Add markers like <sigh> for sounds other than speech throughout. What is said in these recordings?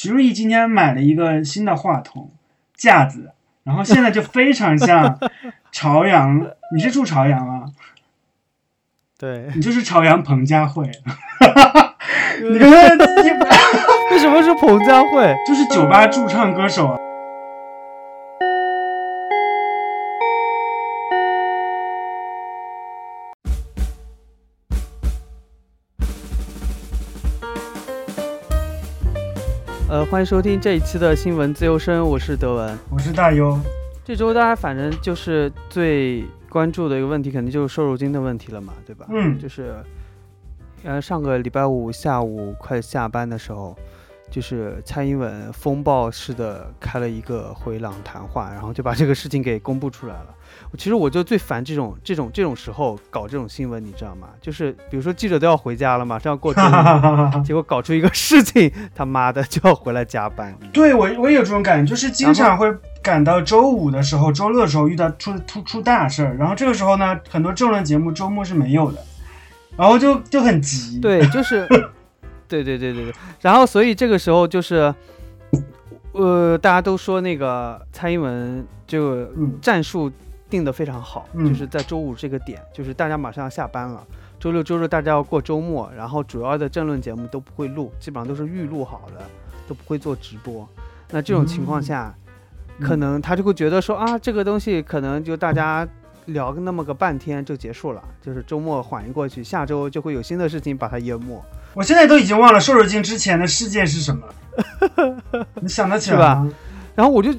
徐如意今天买了一个新的话筒架子，然后现在就非常像 <laughs> 朝阳。你是住朝阳啊？对，你就是朝阳彭佳慧。<laughs> 你看，为什么是彭佳慧？就是酒吧驻唱歌手啊。欢迎收听这一期的新闻自由声，我是德文，我是大优。这周大家反正就是最关注的一个问题，肯定就是瘦肉精的问题了嘛，对吧？嗯，就是，呃，上个礼拜五下午快下班的时候。就是蔡英文风暴式的开了一个回廊谈话，然后就把这个事情给公布出来了。其实我就最烦这种这种这种时候搞这种新闻，你知道吗？就是比如说记者都要回家了，马上要过周末，<laughs> 结果搞出一个事情，他妈的就要回来加班。对我我也有这种感觉，就是经常会赶到周五的时候、周六的时候遇到出出出大事儿，然后这个时候呢，很多政论节目周末是没有的，然后就就很急。对，就是。<laughs> 对对对对对，然后所以这个时候就是，呃，大家都说那个蔡英文就战术定的非常好，就是在周五这个点，就是大家马上要下班了，周六周日大家要过周末，然后主要的政论节目都不会录，基本上都是预录好的，都不会做直播。那这种情况下，可能他就会觉得说啊，这个东西可能就大家聊个那么个半天就结束了，就是周末缓一过去，下周就会有新的事情把它淹没。我现在都已经忘了瘦肉精之前的事件是什么，<laughs> 你想得起来吧？然后我就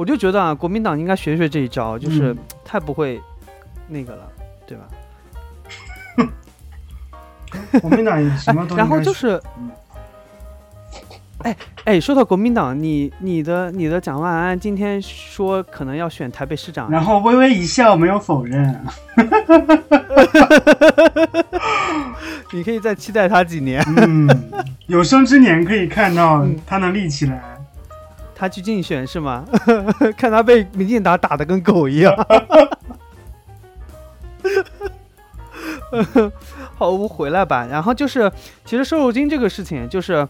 我就觉得啊，国民党应该学学这一招，就是太不会那个了，对吧？<laughs> 国民党什么都 <laughs> 然后就是，哎哎，说到国民党，你你的你的蒋万安今天说可能要选台北市长，然后微微一笑，没有否认。<laughs> 你可以再期待他几年，嗯，有生之年可以看到他能立起来。他去竞选是吗？<laughs> 看他被民进党打的跟狗一样。<laughs> 好，我们回来吧。然后就是，其实瘦肉精这个事情，就是，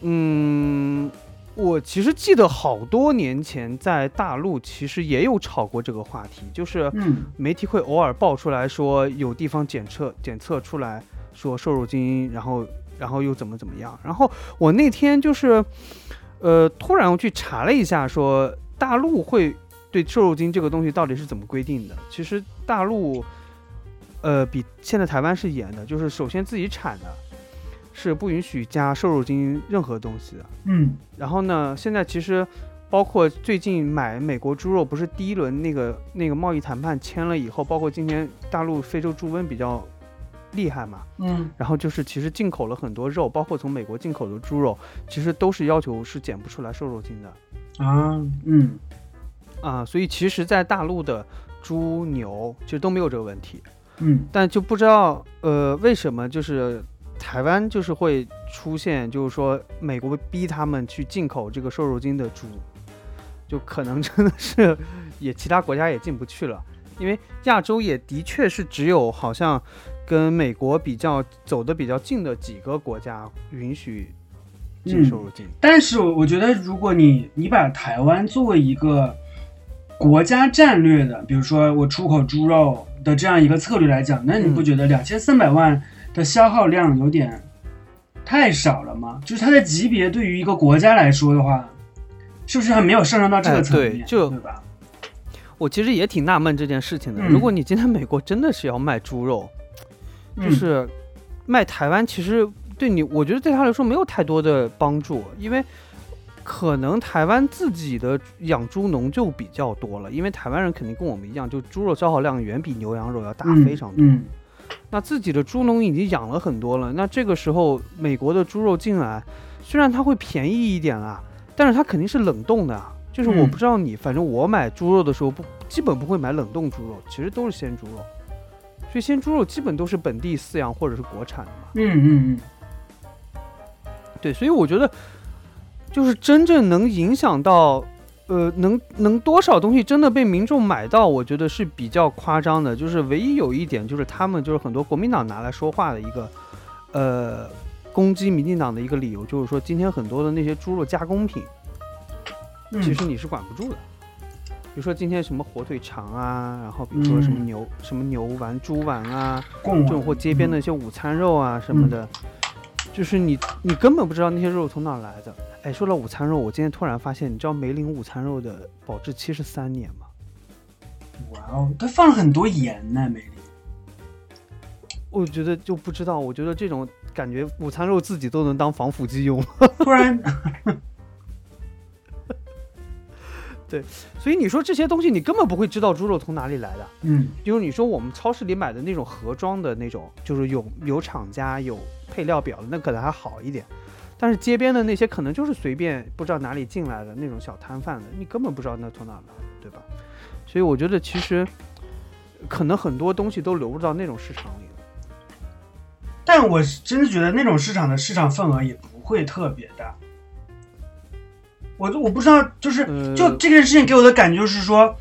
嗯，我其实记得好多年前在大陆其实也有炒过这个话题，就是媒体会偶尔爆出来说有地方检测检测出来。说瘦肉精，然后，然后又怎么怎么样？然后我那天就是，呃，突然我去查了一下，说大陆会对瘦肉精这个东西到底是怎么规定的？其实大陆，呃，比现在台湾是严的，就是首先自己产的，是不允许加瘦肉精任何东西的。嗯。然后呢，现在其实包括最近买美国猪肉，不是第一轮那个那个贸易谈判签了以后，包括今天大陆非洲猪瘟比较。厉害嘛？嗯，然后就是其实进口了很多肉，包括从美国进口的猪肉，其实都是要求是检不出来瘦肉精的啊。嗯，啊，所以其实，在大陆的猪牛其实都没有这个问题。嗯，但就不知道呃为什么就是台湾就是会出现，就是说美国逼他们去进口这个瘦肉精的猪，就可能真的是也其他国家也进不去了，因为亚洲也的确是只有好像。跟美国比较走的比较近的几个国家允许进瘦肉精，但是我觉得，如果你你把台湾作为一个国家战略的，比如说我出口猪肉的这样一个策略来讲，那你不觉得两千三百万的消耗量有点太少了吗？就是它的级别对于一个国家来说的话，是不是还没有上升到这个层面？就对吧？我其实也挺纳闷这件事情的。如果你今天美国真的是要卖猪肉，就是卖台湾，其实对你，我觉得对他来说没有太多的帮助，因为可能台湾自己的养猪农就比较多了，因为台湾人肯定跟我们一样，就猪肉消耗量远比牛羊肉要大非常多。那自己的猪农已经养了很多了，那这个时候美国的猪肉进来，虽然它会便宜一点啊，但是它肯定是冷冻的。就是我不知道你，反正我买猪肉的时候不基本不会买冷冻猪肉，其实都是鲜猪肉。所以鲜猪肉基本都是本地饲养或者是国产的嘛。嗯嗯嗯。对，所以我觉得，就是真正能影响到，呃，能能多少东西真的被民众买到，我觉得是比较夸张的。就是唯一有一点，就是他们就是很多国民党拿来说话的一个，呃，攻击民进党的一个理由，就是说今天很多的那些猪肉加工品，其实你是管不住的。比如说今天什么火腿肠啊，然后比如说什么牛什么牛丸、猪丸啊，这种或街边的一些午餐肉啊什么的，就是你你根本不知道那些肉从哪来的。哎，说到午餐肉，我今天突然发现，你知道梅林午餐肉的保质期是三年吗？哇哦，它放了很多盐呢，梅林。我觉得就不知道，我觉得这种感觉午餐肉自己都能当防腐剂用，<laughs> 不然。对，所以你说这些东西，你根本不会知道猪肉从哪里来的。嗯，比如你说我们超市里买的那种盒装的那种，就是有有厂家有配料表的，那可能还好一点。但是街边的那些可能就是随便不知道哪里进来的那种小摊贩的，你根本不知道那从哪来，对吧？所以我觉得其实可能很多东西都流入到那种市场里了。但我真的觉得那种市场的市场份额也不会特别大。我我不知道，就是就这件事情给我的感觉就是说，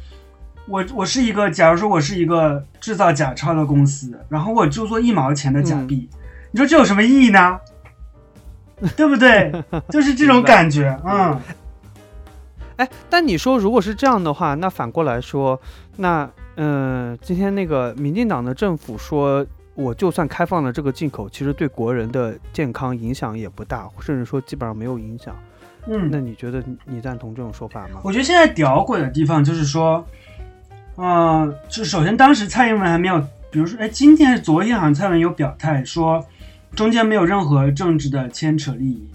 我我是一个，假如说我是一个制造假钞的公司，然后我就做一毛钱的假币，你说这有什么意义呢？对不对？<laughs> 就是这种感觉，嗯。哎，但你说如果是这样的话，那反过来说，那嗯，今天那个民进党的政府说，我就算开放了这个进口，其实对国人的健康影响也不大，甚至说基本上没有影响。嗯，那你觉得你赞同这种说法吗？我觉得现在屌鬼的地方就是说，呃，就首先当时蔡英文还没有，比如说，哎，今天还是昨天，好像蔡英文有表态说，中间没有任何政治的牵扯利益。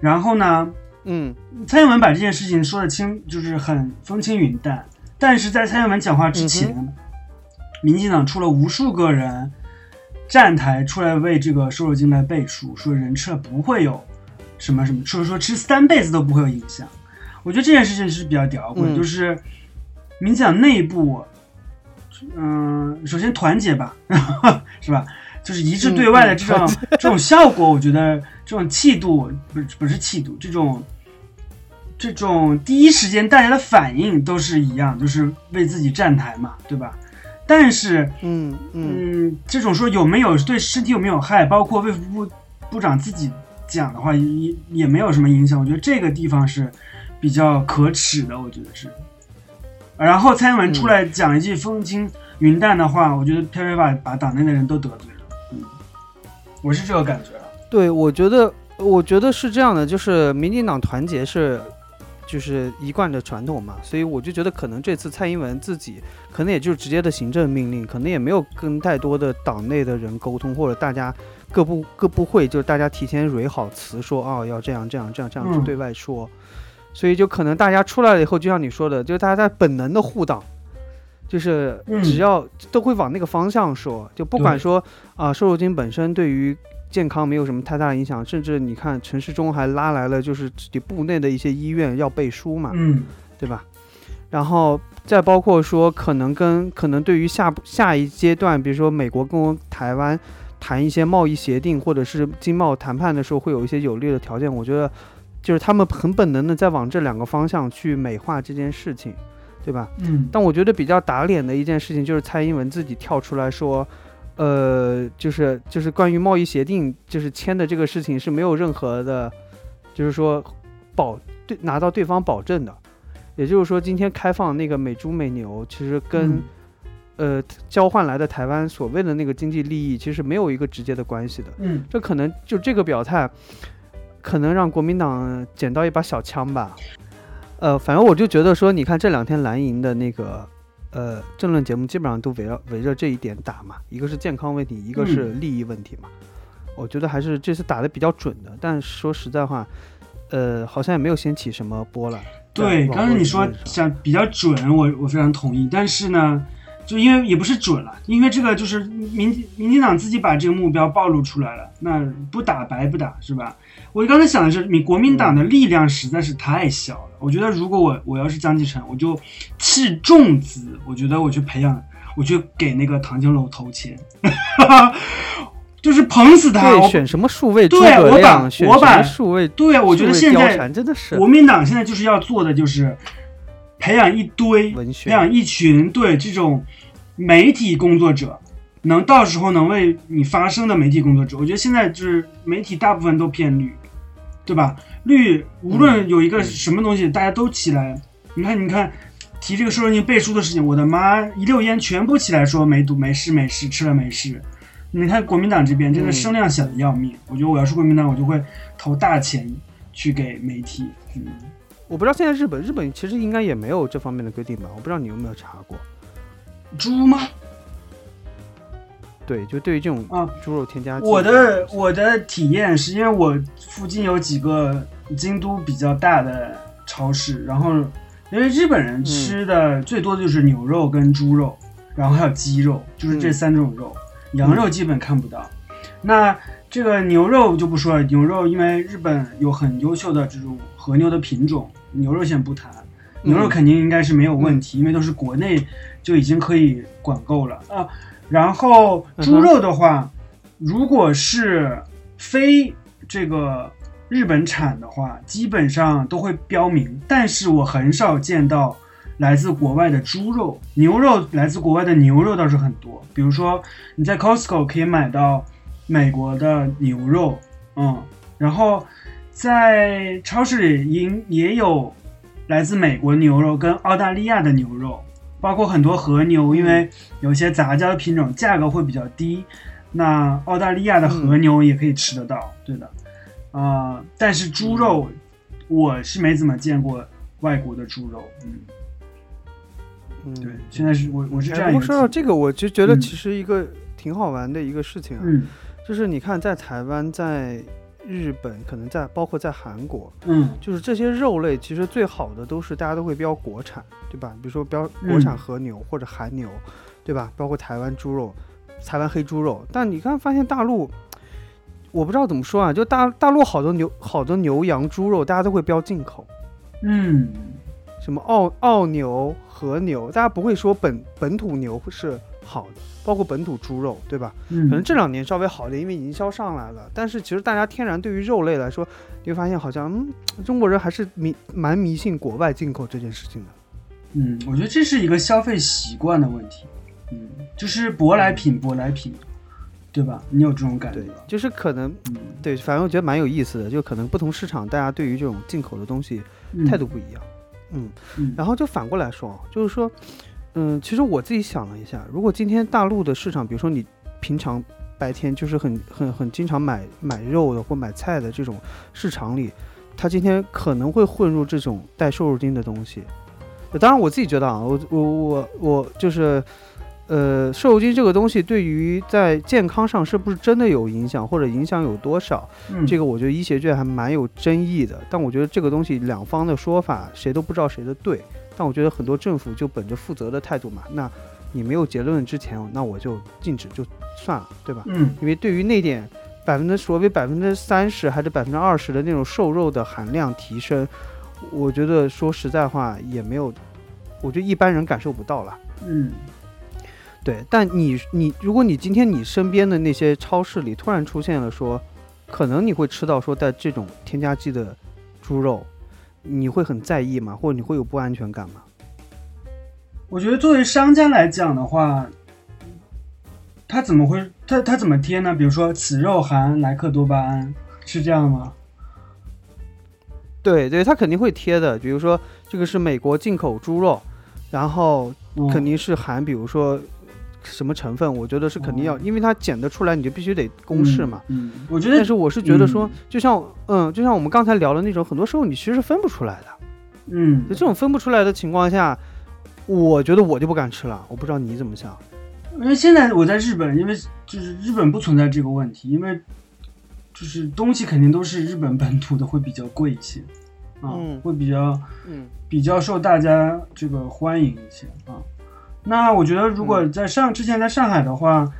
然后呢，嗯，蔡英文把这件事情说的清，就是很风轻云淡。但是在蔡英文讲话之前，民进党出了无数个人站台出来为这个瘦肉精来背书，说人吃了不会有。什么什么，就是说吃三辈子都不会有影响。我觉得这件事情是比较屌鬼，就是民进党内部，嗯，首先团结吧，<laughs> 是吧？就是一致对外的这种这种效果，我觉得这种气度不是不是气度，这种这种第一时间大家的反应都是一样，就是为自己站台嘛，对吧？但是，嗯嗯，这种说有没有对身体有没有害，包括卫福部部长自己。讲的话也也没有什么影响，我觉得这个地方是比较可耻的，我觉得是。然后蔡英文出来讲一句风轻云淡的话，我觉得偏偏把把党内的人都得罪了。嗯，我是这个感觉。对，我觉得我觉得是这样的，就是民进党团结是就是一贯的传统嘛，所以我就觉得可能这次蔡英文自己可能也就是直接的行政命令，可能也没有跟太多的党内的人沟通，或者大家。各部各部会就是大家提前蕊好词，说哦要这样这样这样这样去对外说，所以就可能大家出来了以后，就像你说的，就是大家在本能的互党，就是只要都会往那个方向说，就不管说啊瘦肉精本身对于健康没有什么太大的影响，甚至你看陈世忠还拉来了就是自己部内的一些医院要背书嘛，嗯，对吧？然后再包括说可能跟可能对于下下一阶段，比如说美国跟台湾。谈一些贸易协定或者是经贸谈判的时候，会有一些有利的条件。我觉得，就是他们很本能的在往这两个方向去美化这件事情，对吧？嗯。但我觉得比较打脸的一件事情就是蔡英文自己跳出来说，呃，就是就是关于贸易协定就是签的这个事情是没有任何的，就是说保对拿到对方保证的。也就是说，今天开放那个美猪美牛，其实跟。呃，交换来的台湾所谓的那个经济利益，其实没有一个直接的关系的。嗯，这可能就这个表态，可能让国民党捡到一把小枪吧。呃，反正我就觉得说，你看这两天蓝营的那个呃政论节目，基本上都围绕围着这一点打嘛，一个是健康问题，一个是利益问题嘛。我觉得还是这次打的比较准的，但说实在话，呃，好像也没有掀起什么波澜。对，刚才你说想比较准，我我非常同意，但是呢。就因为也不是准了，因为这个就是民民进党自己把这个目标暴露出来了，那不打白不打是吧？我刚才想的是，你国民党的力量实在是太小了。我觉得如果我我要是江继成，我就弃重资，我觉得我去培养，我去给那个唐金楼投钱，<laughs> 就是捧死他。对，选什么数位？对，我把我把数位。对，我觉得现在真的是国民党现在就是要做的就是。培养一堆，培养一群对这种媒体工作者，能到时候能为你发声的媒体工作者，我觉得现在就是媒体大部分都偏绿，对吧？绿无论有一个什么东西，大家都起来。你看，你看，提这个瘦肉精背书的事情，我的妈，一溜烟全部起来说没毒没事没事，吃了没事。你看国民党这边真的声量小的要命，我觉得我要是国民党，我就会投大钱去给媒体。嗯，我不知道现在日本，日本其实应该也没有这方面的规定吧？我不知道你有没有查过。猪吗？对，就对于这种啊猪肉添加剂，我的我的体验是因为我附近有几个京都比较大的超市，然后因为日本人吃的最多的就是牛肉跟猪肉，然后还有鸡肉，就是这三种肉，羊肉基本看不到。那这个牛肉就不说了，牛肉因为日本有很优秀的这种和牛的品种，牛肉先不谈，牛肉肯定应该是没有问题，因为都是国内就已经可以管够了啊。然后猪肉的话，如果是非这个日本产的话，基本上都会标明。但是我很少见到来自国外的猪肉、牛肉，来自国外的牛肉倒是很多。比如说你在 Costco 可以买到美国的牛肉，嗯，然后在超市里也也有来自美国牛肉跟澳大利亚的牛肉。包括很多和牛，因为有些杂交的品种价格会比较低，那澳大利亚的和牛也可以吃得到，对的，啊，但是猪肉我是没怎么见过外国的猪肉，嗯，嗯，对，现在是我我是这样说到这个，我就觉得其实一个挺好玩的一个事情啊，嗯，就是你看在台湾在。日本可能在，包括在韩国，嗯，就是这些肉类，其实最好的都是大家都会标国产，对吧？比如说标国产和牛或者韩牛，对吧？包括台湾猪肉、台湾黑猪肉。但你看，发现大陆，我不知道怎么说啊，就大大陆好多牛、好多牛羊猪肉，大家都会标进口，嗯，什么澳澳牛、和牛，大家不会说本本土牛是好的。包括本土猪肉，对吧？嗯，可能这两年稍微好点，因为营销上来了。但是其实大家天然对于肉类来说，你会发现好像，嗯，中国人还是迷蛮迷信国外进口这件事情的。嗯，我觉得这是一个消费习惯的问题。嗯，就是舶来品，舶来品，对吧？你有这种感觉？对，就是可能，对，反正我觉得蛮有意思的，就可能不同市场大家对于这种进口的东西态度不一样。嗯，然后就反过来说，就是说。嗯，其实我自己想了一下，如果今天大陆的市场，比如说你平常白天就是很很很经常买买肉的或买菜的这种市场里，它今天可能会混入这种带瘦肉精的东西。当然，我自己觉得啊，我我我我就是，呃，瘦肉精这个东西对于在健康上是不是真的有影响，或者影响有多少，这个我觉得医学界还蛮有争议的。但我觉得这个东西两方的说法谁都不知道谁的对。但我觉得很多政府就本着负责的态度嘛，那你没有结论之前，那我就禁止就算了，对吧？嗯，因为对于那点百分之所谓百分之三十还是百分之二十的那种瘦肉的含量提升，我觉得说实在话也没有，我觉得一般人感受不到了。嗯，对。但你你如果你今天你身边的那些超市里突然出现了说，可能你会吃到说带这种添加剂的猪肉。你会很在意吗？或者你会有不安全感吗？我觉得作为商家来讲的话，他怎么会他他怎么贴呢？比如说此肉含莱克多巴胺，是这样吗？对对，他肯定会贴的。比如说这个是美国进口猪肉，然后肯定是含，比如说。什么成分？我觉得是肯定要，因为它检得出来，你就必须得公示嘛。嗯，我觉得。但是我是觉得说，就像嗯，就像我们刚才聊的那种，很多时候你其实是分不出来的。嗯，就这种分不出来的情况下，我觉得我就不敢吃了。我不知道你怎么想。因为现在我在日本，因为就是日本不存在这个问题，因为就是东西肯定都是日本本土的，会比较贵一些，啊，会比较嗯比较受大家这个欢迎一些啊。那我觉得，如果在上之前在上海的话，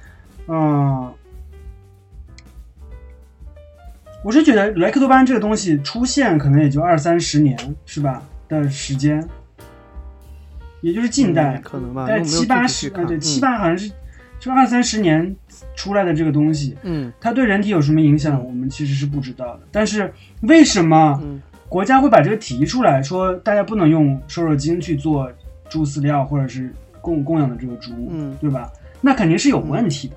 嗯，我是觉得莱克多巴胺这个东西出现可能也就二三十年，是吧？的时间，也就是近代，可能吧，在七八十啊，对，七八好像是就二三十年出来的这个东西，嗯，它对人体有什么影响，我们其实是不知道的。但是为什么国家会把这个提出来说，大家不能用瘦肉精去做猪饲料，或者是供供养的这个猪，嗯，对吧？那肯定是有问题的。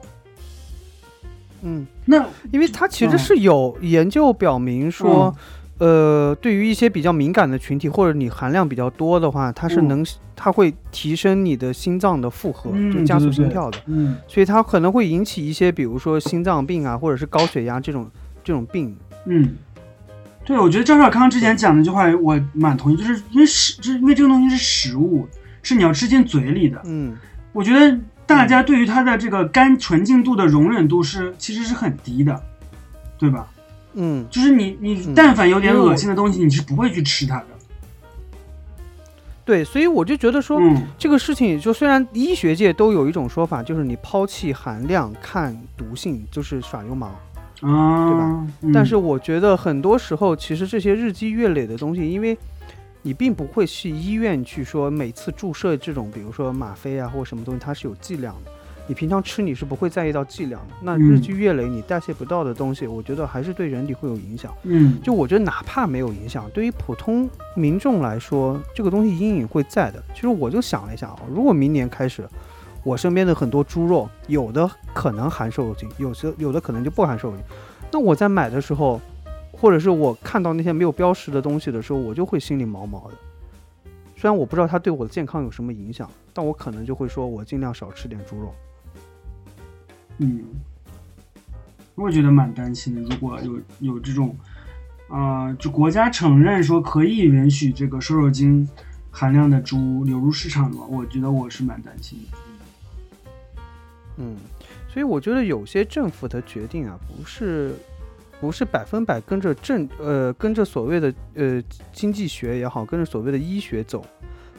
嗯，那因为它其实是有研究表明说，呃，对于一些比较敏感的群体或者你含量比较多的话，它是能，它会提升你的心脏的负荷，就加速心跳的。嗯，所以它可能会引起一些，比如说心脏病啊，或者是高血压这种这种病。嗯，对，我觉得张少康之前讲的那句话我蛮同意，就是因为食，就是因为这个东西是食物，是你要吃进嘴里的。嗯，我觉得。大家对于它的这个干纯净度的容忍度是其实是很低的，对吧？嗯，就是你你但凡有点恶心的东西，你是不会去吃它的。对，所以我就觉得说，这个事情就虽然医学界都有一种说法，就是你抛弃含量看毒性就是耍流氓，啊，对吧？但是我觉得很多时候其实这些日积月累的东西，因为。你并不会去医院去说每次注射这种，比如说吗啡啊或者什么东西，它是有剂量的。你平常吃你是不会在意到剂量的。那日积月累你代谢不到的东西，我觉得还是对人体会有影响。嗯，就我觉得哪怕没有影响，对于普通民众来说，这个东西阴影会在的。其实我就想了一下啊，如果明年开始，我身边的很多猪肉有的可能含瘦肉精，有时有的可能就不含瘦肉精，那我在买的时候。或者是我看到那些没有标识的东西的时候，我就会心里毛毛的。虽然我不知道它对我的健康有什么影响，但我可能就会说，我尽量少吃点猪肉。嗯，我觉得蛮担心的。如果有有这种，啊，就国家承认说可以允许这个瘦肉精含量的猪流入市场的话，我觉得我是蛮担心的。嗯，所以我觉得有些政府的决定啊，不是。不是百分百跟着政呃跟着所谓的呃经济学也好，跟着所谓的医学走，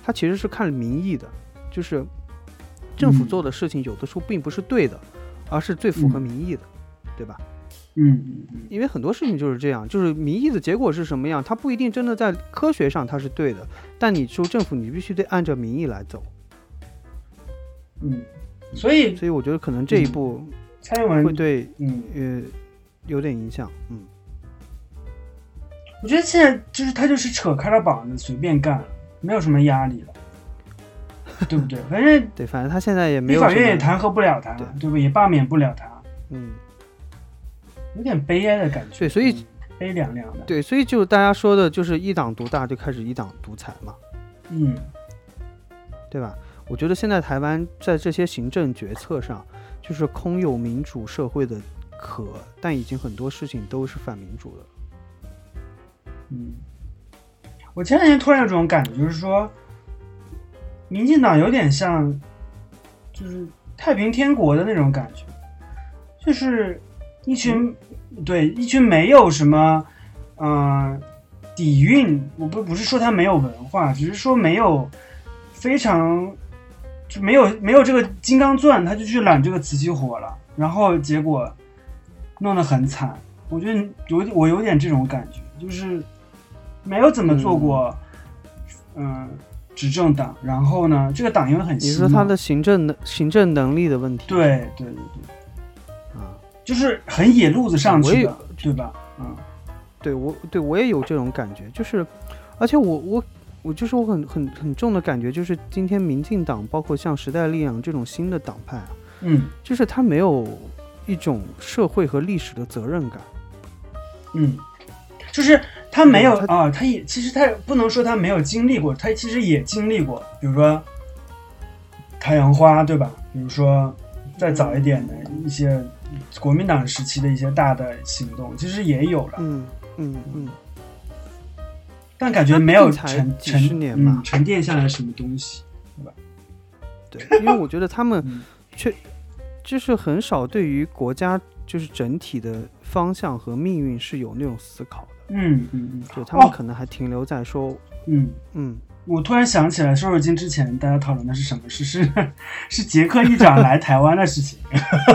它其实是看民意的，就是政府做的事情有的时候并不是对的，而是最符合民意的，对吧？嗯。因为很多事情就是这样，就是民意的结果是什么样，它不一定真的在科学上它是对的，但你说政府你必须得按照民意来走。嗯，所以所以我觉得可能这一步蔡英文会对嗯呃。有点影响，嗯，我觉得现在就是他就是扯开了膀子随便干，没有什么压力了，对不对？<laughs> 反正对，反正他现在也没有，法院也弹劾不了他，对不？也罢免不了他，嗯，有点悲哀的感觉，对，所以悲凉凉的，对，所以就大家说的就是一党独大，就开始一党独裁嘛，嗯，对吧？我觉得现在台湾在这些行政决策上，就是空有民主社会的。可，但已经很多事情都是反民主的。嗯，我前两天突然有种感觉，就是说，民进党有点像，就是太平天国的那种感觉，就是一群对一群没有什么，嗯，底蕴。我不不是说他没有文化，只是说没有非常就没有没有这个金刚钻，他就去揽这个瓷器活了，然后结果。弄得很惨，我觉得有我有点这种感觉，就是没有怎么做过，嗯，执政党。然后呢，这个党因为很，你说他的行政能行政能力的问题？对对对对，啊，就是很野路子上去的，对吧？嗯，对我对我也有这种感觉，就是，而且我我我就是我很很很重的感觉，就是今天民进党包括像时代力量这种新的党派啊，嗯，就是他没有。一种社会和历史的责任感，嗯，就是他没有啊，他也其实他不能说他没有经历过，他其实也经历过，比如说太阳花，对吧？比如说再早一点的一些国民党时期的一些大的行动，其实也有了，嗯嗯嗯，但感觉没有沉沉年嘛，沉淀下来什么东西，对吧？对，因为我觉得他们 <laughs> 确。就是很少对于国家就是整体的方向和命运是有那种思考的，嗯嗯嗯，就他们可能还停留在说，嗯。嗯，我突然想起来，瘦肉精之前大家讨论的是什么？事？是 <laughs> 是杰克议长来台湾的事情，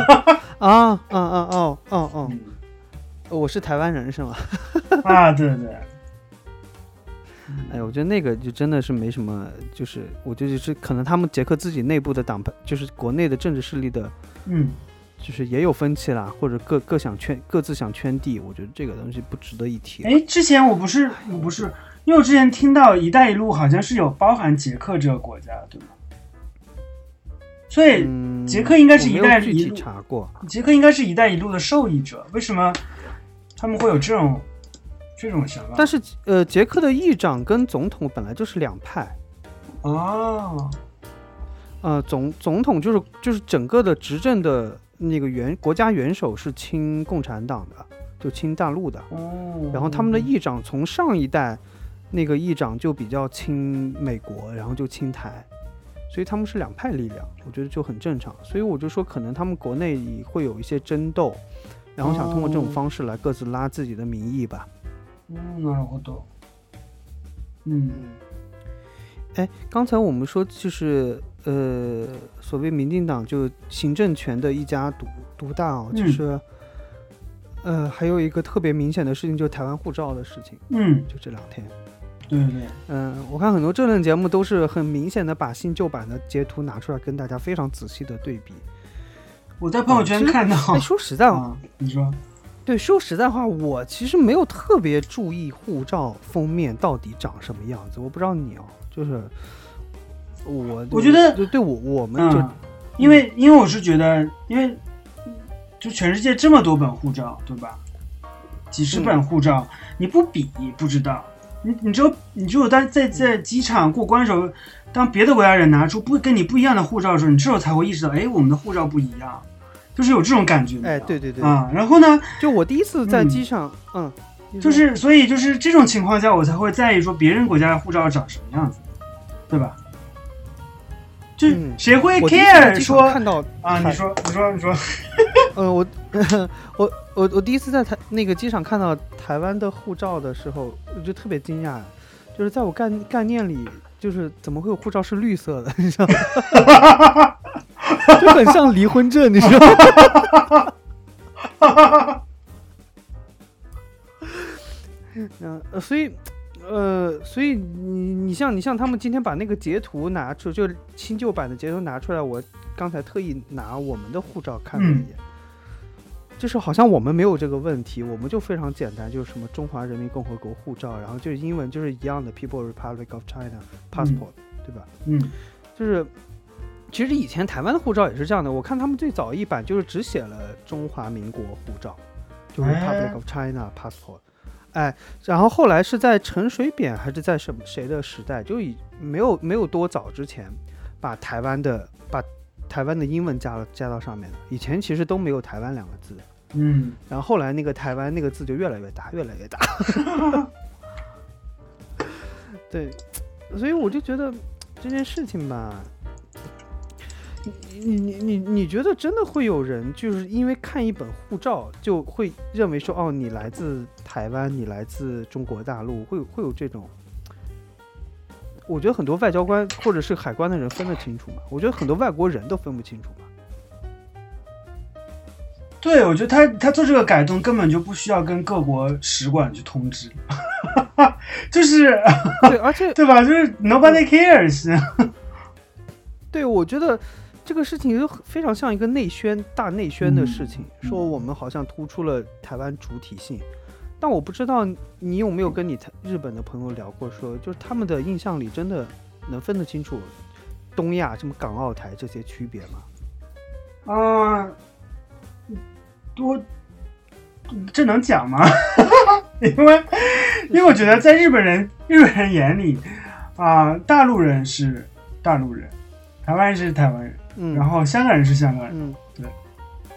<laughs> 啊啊啊哦哦哦，我是台湾人是吗？<laughs> 啊对对。哎，我觉得那个就真的是没什么，就是我觉得是可能他们捷克自己内部的党派，就是国内的政治势力的，嗯，就是也有分歧啦，或者各各想圈各自想圈地，我觉得这个东西不值得一提。哎，之前我不是我不是，因为我之前听到“一带一路”好像是有包含捷克这个国家，对吗？所以嗯，捷克应该是我一带一路，查过。捷克应该是一带一路的受益者，为什么他们会有这种这种想法？但是呃，捷克的议长跟总统本来就是两派，哦，呃，总总统就是就是整个的执政的那个元国家元首是亲共产党的，就亲大陆的。哦，然后他们的议长从上一代那个议长就比较亲美国，然后就亲台，所以他们是两派力量，我觉得就很正常。所以我就说，可能他们国内会有一些争斗，然后想通过这种哦方式来各自拉自己的民意吧。嗯，なるほど。嗯哎，刚才我们说就是呃，所谓民进党就行政权的一家独独大哦，就嗯是、呃，还有一个特别明显的事情，就是台湾护照的事情，嗯，就这两天。对对对，嗯，我看很多政论节目都是很明显的把新旧版的截图拿出来跟大家非常仔细的对比。我在朋友圈其实看到哎，说实在话，啊，你说， 对，说实在话，我其实没有特别注意护照封面到底长什么样子。我不知道你哦，就是我，我觉得就对我我们就、嗯，因为因为我是觉得，因为就全世界这么多本护照，对吧？几十本护照，你不比不知道。你你只有你只有在在在机场过关的时候，当别的国家人拿出不跟你不一样的护照的时候，你这时候才会意识到，哎，我们的护照不一样，就是有这种感觉。哎，对对对，啊、然后呢，就我第一次在嗯机场，嗯，就是所以就是这种情况下，我才会在意说别人国家的护照长什么样子，对吧？就嗯谁会 care 说看到啊？你说，你说，你说，<laughs> 呃，我我我我第一次在台那个机场看到台湾的护照的时候，我就特别惊讶，就是在我概概念里，就是怎么会有护照是绿色的，你知道吗？<laughs> 就很像离婚证，你知道吗？嗯、<laughs> 呃，所以。呃，所以你你像你像他们今天把那个截图拿出，就新旧版的截图拿出来，我刚才特意拿我们的护照看了一嗯眼，就是好像我们没有这个问题，我们就非常简单，就是什么中华人民共和国护照，然后就是英文就是一样的 People Republic of China passport，、对吧？嗯就是其实以前台湾的护照也是这样的，我看他们最早一版就是只写了中华民国护照，就是哎 Republic of China passport。哎，然后后来是在陈水扁还是在什么谁的时代，就以没有没有多早之前，把台湾的把台湾的英文加了加到上面的。以前其实都没有台湾两个字，嗯然后后来那个台湾那个字就越来越大，<laughs> 越来越大。<laughs> 对，所以我就觉得这件事情吧，你你你你觉得真的会有人就是因为看一本护照就会认为说哦，你来自台湾，你来自中国大陆，会有会有这种？我觉得很多外交官或者是海关的人分得清楚吗？我觉得很多外国人都分不清楚嘛。对，我觉得他他做这个改动根本就不需要跟各国使馆去通知，<laughs> 就是对，而且对吧？就是 nobody cares。对，我觉得这个事情就非常像一个内宣、大内宣的事情，嗯说我们好像突出了台湾主体性。但我不知道你有没有跟你台日本的朋友聊过说就是他们的印象里真的能分得清楚东亚什么港澳台这些区别吗？啊、多这能讲吗？<laughs> 因为 <laughs> 因为我觉得在日本人日本人眼里啊、大陆人是大陆人，台湾人是台湾人，嗯，然后香港人是香港人，嗯。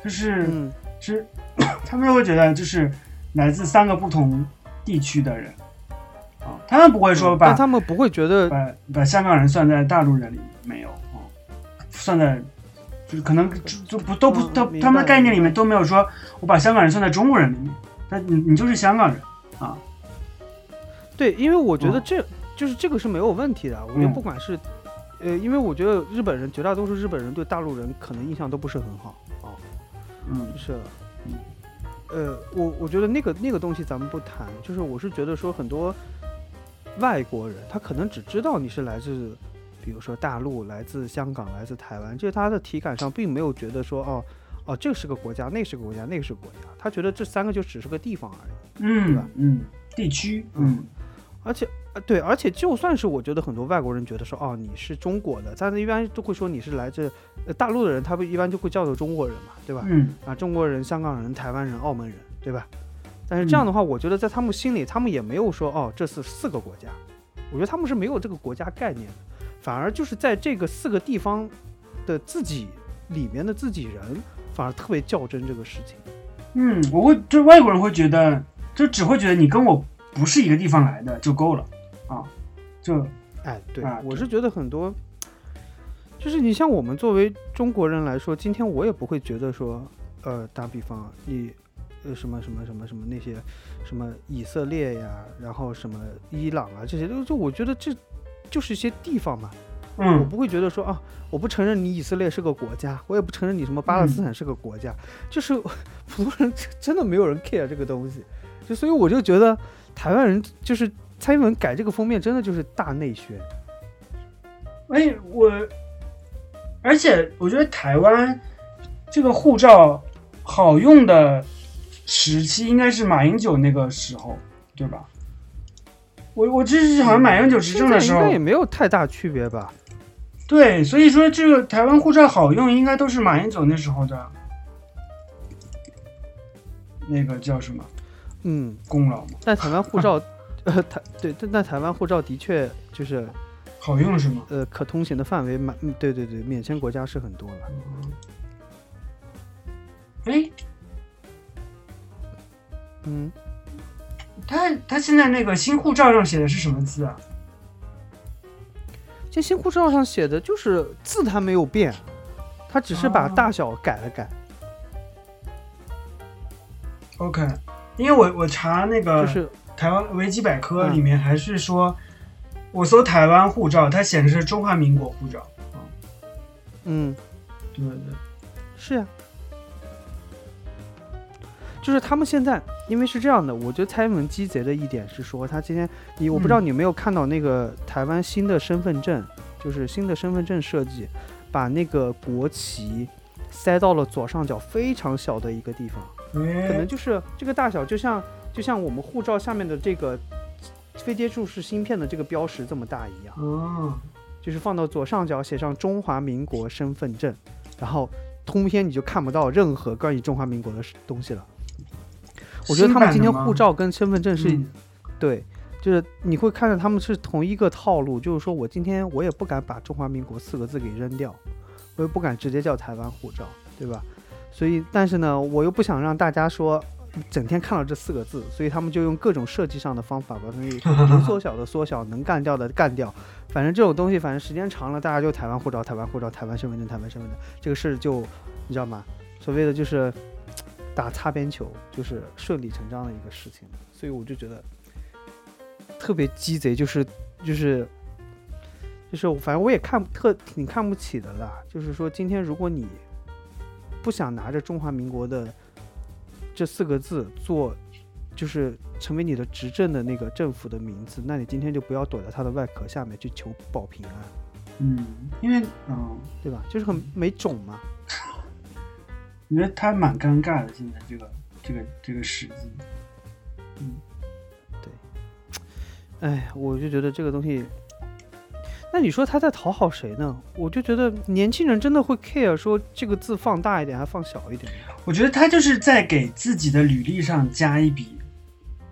就是、嗯。是 <coughs> 他们会觉得就是来自三个不同地区的人啊，他们不会说把、但他们不会觉得把把香港人算在大陆人里没有啊、算在就是可能就就不都不都、嗯他们的概念里面都没有说我把香港人算在中国人里面，但你你就是香港人啊，对，因为我觉得嗯。这、就是这个是没有问题的。我觉得嗯。不管是，呃，因为我觉得日本人绝大多数日本人对大陆人可能印象都不是很好啊。嗯是的，嗯，呃，我我觉得那个那个东西咱们不谈，就是我是觉得说很多外国人他可能只知道你是来自，比如说大陆、来自香港、来自台湾，就是他的体感上并没有觉得说哦哦这是个国家，那是个国家，那个是个国家，他觉得这三个就只是个地方而已。对吧嗯嗯，地区嗯而且呃对，而且就算是我觉得很多外国人觉得说，哦，你是中国的，但是一般都会说你是来自呃大陆的人，他们一般就会叫做中国人嘛，对吧？嗯啊，中国人、香港人、台湾人、澳门人，对吧？但是这样的话，我觉得在他们心里，他们也没有说哦，这是四个国家，我觉得他们是没有这个国家概念的，反而就是在这个四个地方的自己里面的自己人，反而特别较真这个事情。嗯，我会就外国人会觉得，就只会觉得你跟我不是一个地方来的就够了啊，就哎，对，啊我是觉得很多，就是你像我们作为中国人来说，今天我也不会觉得说，呃，打比方你，呃，什么什么什么什么那些，什么以色列呀，然后什么伊朗啊这些，就就我觉得这就是一些地方嘛，我嗯不会觉得说啊，我不承认你以色列是个国家，我也不承认你什么巴勒斯坦是个国家，就是 <laughs> 普通人 <laughs> 真的没有人 care 这个东西，就所以我就觉得台湾人就是蔡英文改这个封面真的就是大内宣。哎，我，而且我觉得台湾这个护照好用的时期应该是马英九那个时候，对吧？我我这是好像马英九执政的时候应该，也没有太大区别吧？对，所以说这个台湾护照好用，应该都是马英九那时候的那个叫什么嗯，功劳嘛，但台湾护照，<laughs> 呃，台对，但但台湾护照的确就是好用是吗？呃可通行的范围蛮，嗯对对对，免签国家是很多了。哎，嗯，他他现在那个新护照上写的是什么字啊？这新护照上写的就是字，它没有变，它只是把哦大小改了改，OK，因为我我查那个就是台湾维基百科嗯里面还是说，我搜台湾护照，它显示中华民国护照。嗯，对对对，是呀、就是他们现在，因为是这样的，我觉得蔡英文鸡贼的一点是说，他今天你我不知道你有没有看到那个台湾新的身份证，就是新的身份证设计，把那个国旗塞到了左上角非常小的一个地方，可能哎，就是这个大小，就像就像我们护照下面的这个非接触式芯片的这个标识这么大一样。哦，就是放到左上角写上中华民国身份证，然后通篇你就看不到任何关于中华民国的东西了。我觉得他们今天护照跟身份证是、嗯对，就是你会看到他们是同一个套路，就是说我今天我也不敢把中华民国四个字给扔掉，我也不敢直接叫台湾护照，对吧？所以，但是呢，我又不想让大家说整天看到这四个字，所以他们就用各种设计上的方法把东西能缩小的缩小，能干掉的干掉。反正这种东西，反正时间长了，大家就台湾护照、台湾护照、台湾身份证、台湾身份证，这个事就你知道吗？所谓的就是打擦边球，就是顺理成章的一个事情。所以我就觉得特别鸡贼，就是就是就是，反正我也看特挺看不起的啦。就是说，今天如果你不想拿着中华民国的这四个字做，就是成为你的执政的那个政府的名字，那你今天就不要躲在它的外壳下面去求保平安，嗯，因为嗯，对吧？就是很没种嘛。我觉得他蛮尴尬的，现在这个这个这个时机。哎，我就觉得这个东西，那你说他在讨好谁呢？我就觉得年轻人真的会 care 说这个字放大一点还放小一点。我觉得他就是在给自己的履历上加一笔，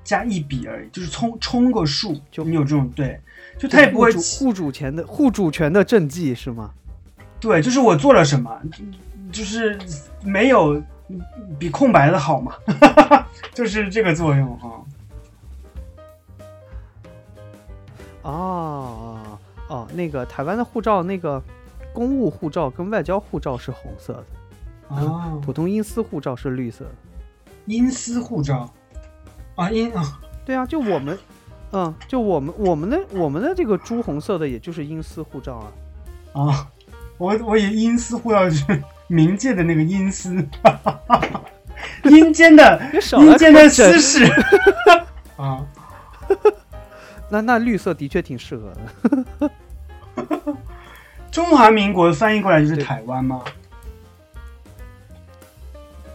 加一笔而已，就是充充个数。就你有这种对，就他也不会护主护主权的护主权的政绩是吗？对，就是我做了什么，就是没有比空白的好嘛，<laughs> 就是这个作用啊。哦哦，那个台湾的护照，那个公务护照跟外交护照是红色的，哦，普通英私护照是绿色的。英私护照啊，英啊，对啊，就我们，嗯，就我们我们的我们的这个朱红色的，也就是英私护照啊。啊，我我以为英私护照是冥界的那个阴司，<laughs> 阴间的阴间的私事 <laughs> 啊。<laughs> 那那绿色的确挺适合的。中华民国翻译过来就是台湾吗？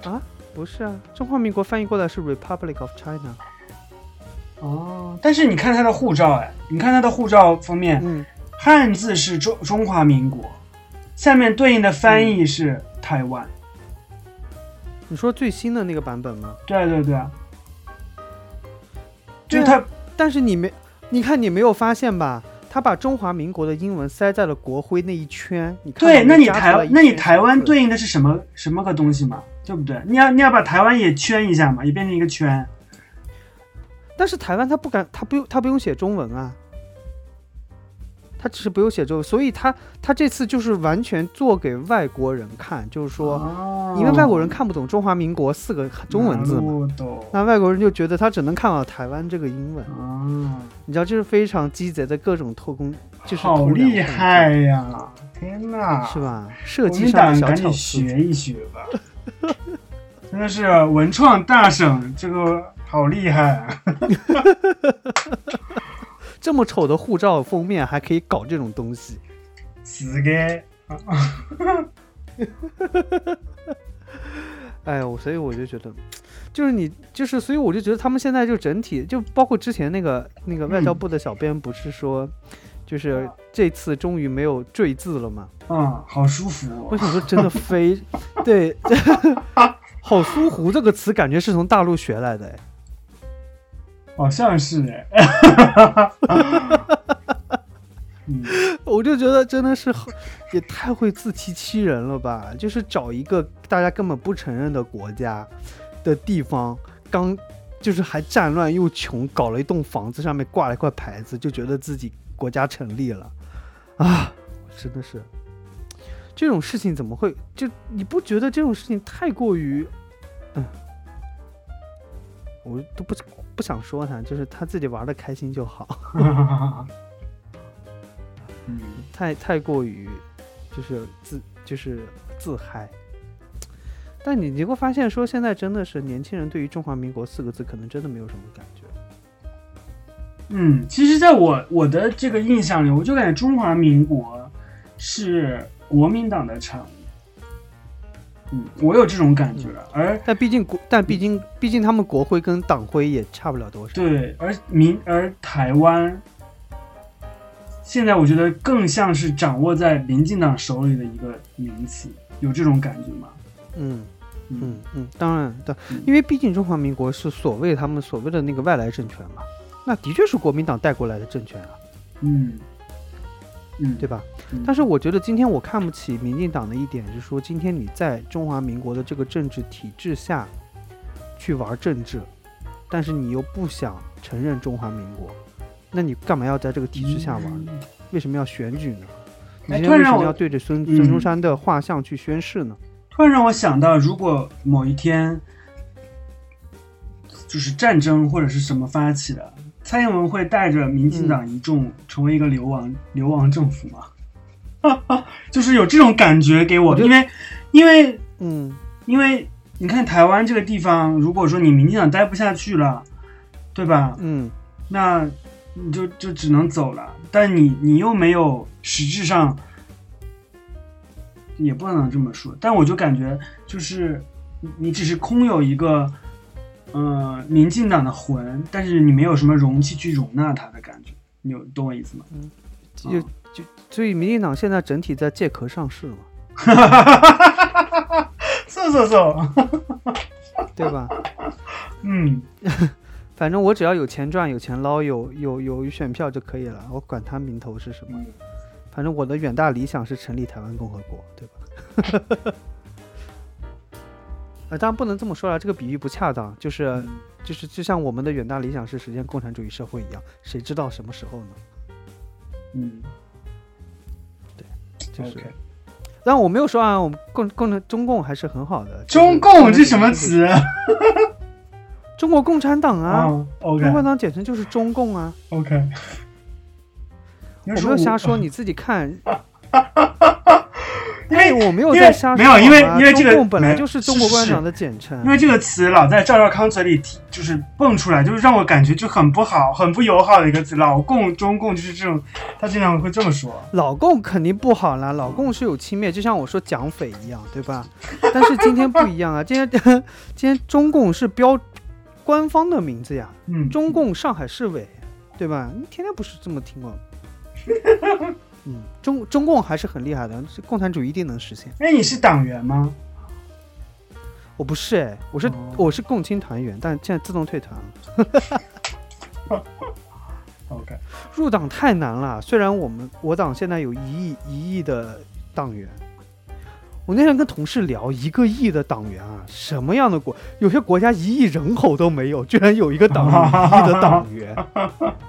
啊，不是啊，中华民国翻译过来是 Republic of China。哦，但是你看他的护照，哎，你看他的护照封面，嗯，汉字是中中华民国，下面对应的翻译是台湾。你说最新的那个版本吗？对对对啊，就对啊是他，但是你没，你看你没有发现吧？他把中华民国的英文塞在了国徽那一圈，你看对，那你台那你台湾对应的是什么什么个东西嘛？对不对？你要你要把台湾也圈一下嘛，也变成一个圈。但是台湾他不敢，他不用他不用写中文啊，他只是不用写中文，所以他他这次就是完全做给外国人看，就是说，哦因为外国人看不懂中华民国四个中文字那外国人就觉得他只能看到台湾这个英文，啊，你知道这是非常鸡贼的各种偷工，就是好厉害呀！天哪，是？吧？设计上赶紧小巧思，学一学吧。<laughs> 真的是文创大省，这个好厉害啊！<laughs> 这么丑的护照封面还可以搞这种东西，是的 <laughs> 哎呦，所以我就觉得，就是你，就是，所以我就觉得他们现在就整体，就包括之前那个那个外交部的小编不是说，就是这次终于没有“赘”字了吗？嗯，好舒服哦。我想说，真的非对，<laughs> 好舒服这个词感觉是从大陆学来的，哎，好像是哎。<laughs> 嗯，我就觉得真的是也太会自欺欺人了吧！就是找一个大家根本不承认的国家的地方，刚就是还战乱又穷，搞了一栋房子，上面挂了一块牌子，就觉得自己国家成立了啊！真的是这种事情怎么会？就你不觉得这种事情太过于……嗯，我都不不想说他，就是他自己玩的开心就好。<laughs> <laughs> 嗯，太太过于就是自就是自嗨。但你你会发现，说现在真的是年轻人对于中华民国四个字，可能真的没有什么感觉。嗯，其实，在我我的这个印象里，我就感觉中华民国是国民党的产物。嗯，我有这种感觉，而但毕竟国，但毕竟毕竟他们国徽跟党徽也差不了多少。对，而民而台湾，现在我觉得更像是掌握在民进党手里的一个名词，有这种感觉吗？嗯嗯嗯。嗯，当然的嗯，因为毕竟中华民国是所谓他们所谓的那个外来政权嘛，那的确是国民党带过来的政权啊，嗯嗯，对吧？嗯但是我觉得今天我看不起民进党的一点是说，今天你在中华民国的这个政治体制下去玩政治，但是你又不想承认中华民国，那你干嘛要在这个体制下玩呢？为什么要选举呢？你哎今天为什么要对着孙嗯孙中山的画像去宣誓呢？突然让我想到，如果某一天就是战争或者是什么发起的，蔡英文会带着民进党一众成为一个流亡、流亡政府吗？<laughs> 就是有这种感觉给我，我因为因为嗯。因为你看台湾这个地方，如果说你民进党待不下去了，对吧？嗯，那你就就只能走了，但你你又没有实质上，也不能这么说，但我就感觉就是你你只是空有一个，呃，民进党的魂，但是你没有什么容器去容纳它的感觉，你有懂我意思吗？嗯就就所以民进党现在整体在借壳上市嘛，<laughs> 是是是，对吧？<laughs> 嗯，<laughs> 反正我只要有钱赚、有钱捞、有有有选票就可以了，我管他名头是什么。反正我的远大理想是成立台湾共和国，对吧？呃，当然不能这么说了，这个比喻不恰当。就是就是，就像我们的远大理想是实现共产主义社会一样，谁知道什么时候呢？嗯，对就是然我没有说啊，我们共共产中共还是很好的。就是中共这什么？词 <laughs> 中国共产党啊，啊？OK 中国党简称就是中共啊。OK，我没有瞎说，你自己看。<laughs> 我没有在瞎说没有因为因为这个中共本来就是中国共产是党的简称因。为这个词老在赵少康嘴里提，就是蹦出来，就是让我感觉就很不好、很不友好的一个词。老共、中共就是这种，他经常会这么说。老共肯定不好啦，老共是有轻蔑，就像我说蒋匪一样，对吧？但是今天不一样啊，今天今天中共是标官方的名字呀，嗯，中共上海市委，对吧？你天天不是这么听吗？<laughs> 嗯，中中共还是很厉害的，是共产主义一定能实现。哎，你是党员吗？我不是哎，我是、哦我是共青团员，但现在自动退团了。<laughs> OK，入党太难了，虽然我们我党现在有一亿一亿的党员，我那天跟同事聊，一个亿的党员啊，什么样的国？有些国家一亿人口都没有，居然有一个党一亿的党员。嗯，<laughs>